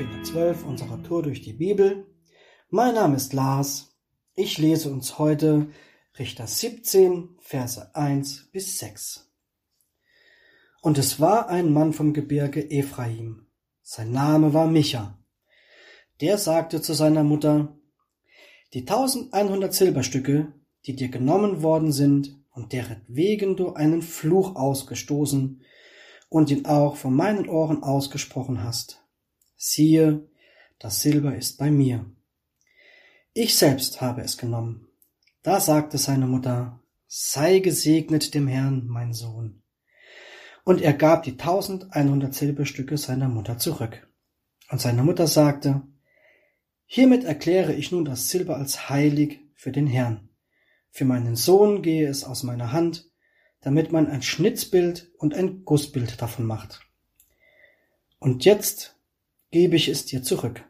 Findet 12 unserer Tour durch die Bibel. Mein Name ist Lars. Ich lese uns heute Richter 17, Verse 1 bis 6. Und es war ein Mann vom Gebirge Ephraim. Sein Name war Micha. Der sagte zu seiner Mutter, die 1100 Silberstücke, die dir genommen worden sind und deretwegen du einen Fluch ausgestoßen und ihn auch von meinen Ohren ausgesprochen hast. Siehe, das Silber ist bei mir. Ich selbst habe es genommen. Da sagte seine Mutter, sei gesegnet dem Herrn, mein Sohn. Und er gab die tausendeinhundert Silberstücke seiner Mutter zurück. Und seine Mutter sagte, hiermit erkläre ich nun das Silber als heilig für den Herrn. Für meinen Sohn gehe es aus meiner Hand, damit man ein Schnitzbild und ein Gussbild davon macht. Und jetzt gebe ich es dir zurück.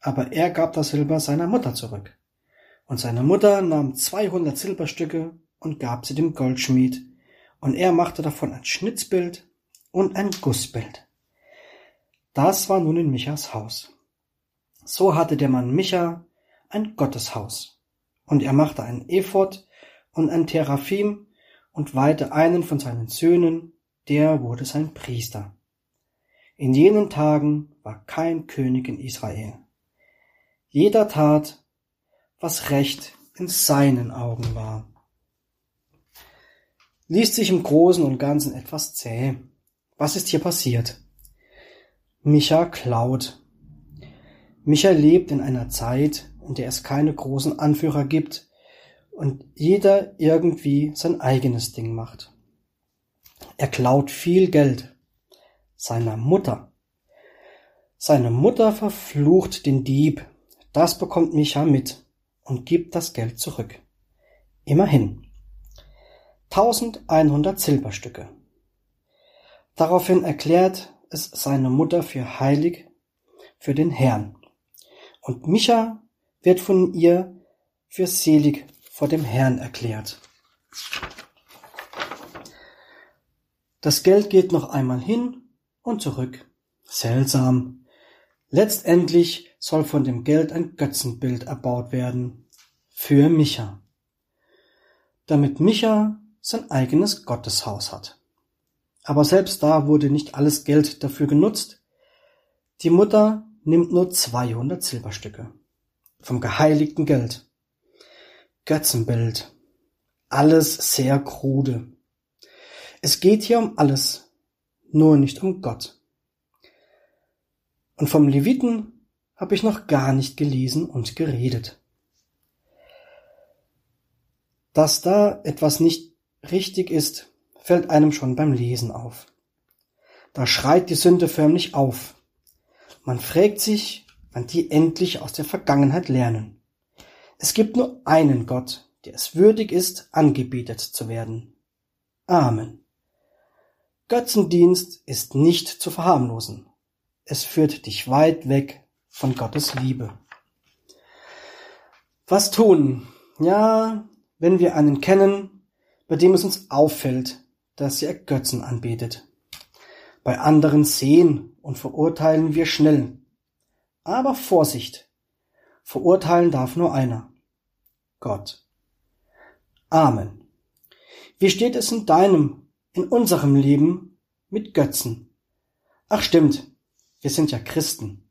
Aber er gab das Silber seiner Mutter zurück. Und seine Mutter nahm zweihundert Silberstücke und gab sie dem Goldschmied, und er machte davon ein Schnitzbild und ein Gussbild. Das war nun in Michas Haus. So hatte der Mann Micha ein Gotteshaus, und er machte einen Ephod und ein Teraphim und weihte einen von seinen Söhnen, der wurde sein Priester. In jenen Tagen war kein König in Israel. Jeder tat, was recht in seinen Augen war. Liest sich im Großen und Ganzen etwas zäh. Was ist hier passiert? Micha klaut. Micha lebt in einer Zeit, in der es keine großen Anführer gibt, und jeder irgendwie sein eigenes Ding macht. Er klaut viel Geld seiner Mutter. Seine Mutter verflucht den Dieb. Das bekommt Micha mit und gibt das Geld zurück. Immerhin. 1100 Silberstücke. Daraufhin erklärt es seine Mutter für heilig für den Herrn. Und Micha wird von ihr für selig vor dem Herrn erklärt. Das Geld geht noch einmal hin und zurück. Seltsam. Letztendlich soll von dem Geld ein Götzenbild erbaut werden. Für Micha. Damit Micha sein eigenes Gotteshaus hat. Aber selbst da wurde nicht alles Geld dafür genutzt. Die Mutter nimmt nur 200 Silberstücke vom geheiligten Geld. Götzenbild. Alles sehr krude. Es geht hier um alles, nur nicht um Gott. Und vom Leviten habe ich noch gar nicht gelesen und geredet. Dass da etwas nicht richtig ist, fällt einem schon beim Lesen auf. Da schreit die Sünde förmlich auf. Man fragt sich, wann die endlich aus der Vergangenheit lernen. Es gibt nur einen Gott, der es würdig ist, angebetet zu werden. Amen. Götzendienst ist nicht zu verharmlosen. Es führt dich weit weg von Gottes Liebe. Was tun? Ja, wenn wir einen kennen, bei dem es uns auffällt, dass er Götzen anbetet. Bei anderen sehen und verurteilen wir schnell. Aber Vorsicht! Verurteilen darf nur einer. Gott. Amen. Wie steht es in deinem, in unserem Leben mit Götzen? Ach stimmt, wir sind ja Christen.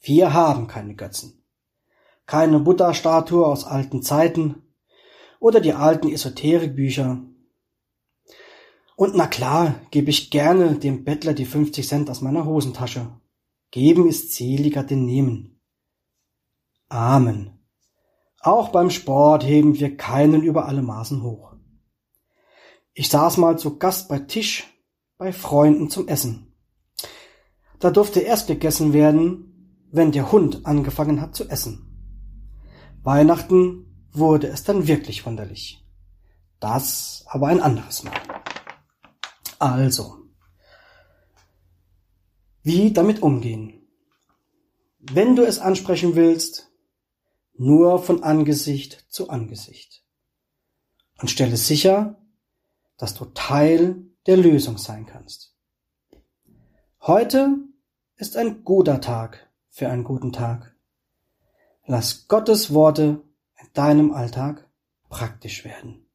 Wir haben keine Götzen. Keine Buddha-Statue aus alten Zeiten oder die alten Esoterikbücher. Und na klar, gebe ich gerne dem Bettler die 50 Cent aus meiner Hosentasche. Geben ist seliger denn nehmen. Amen. Auch beim Sport heben wir keinen über alle Maßen hoch. Ich saß mal zu Gast bei Tisch bei Freunden zum Essen. Da durfte erst gegessen werden, wenn der Hund angefangen hat zu essen. Weihnachten wurde es dann wirklich wunderlich. Das aber ein anderes Mal. Also, wie damit umgehen? Wenn du es ansprechen willst, nur von Angesicht zu Angesicht. Und stelle sicher, dass du Teil der Lösung sein kannst. Heute ist ein guter Tag für einen guten Tag. Lass Gottes Worte in deinem Alltag praktisch werden.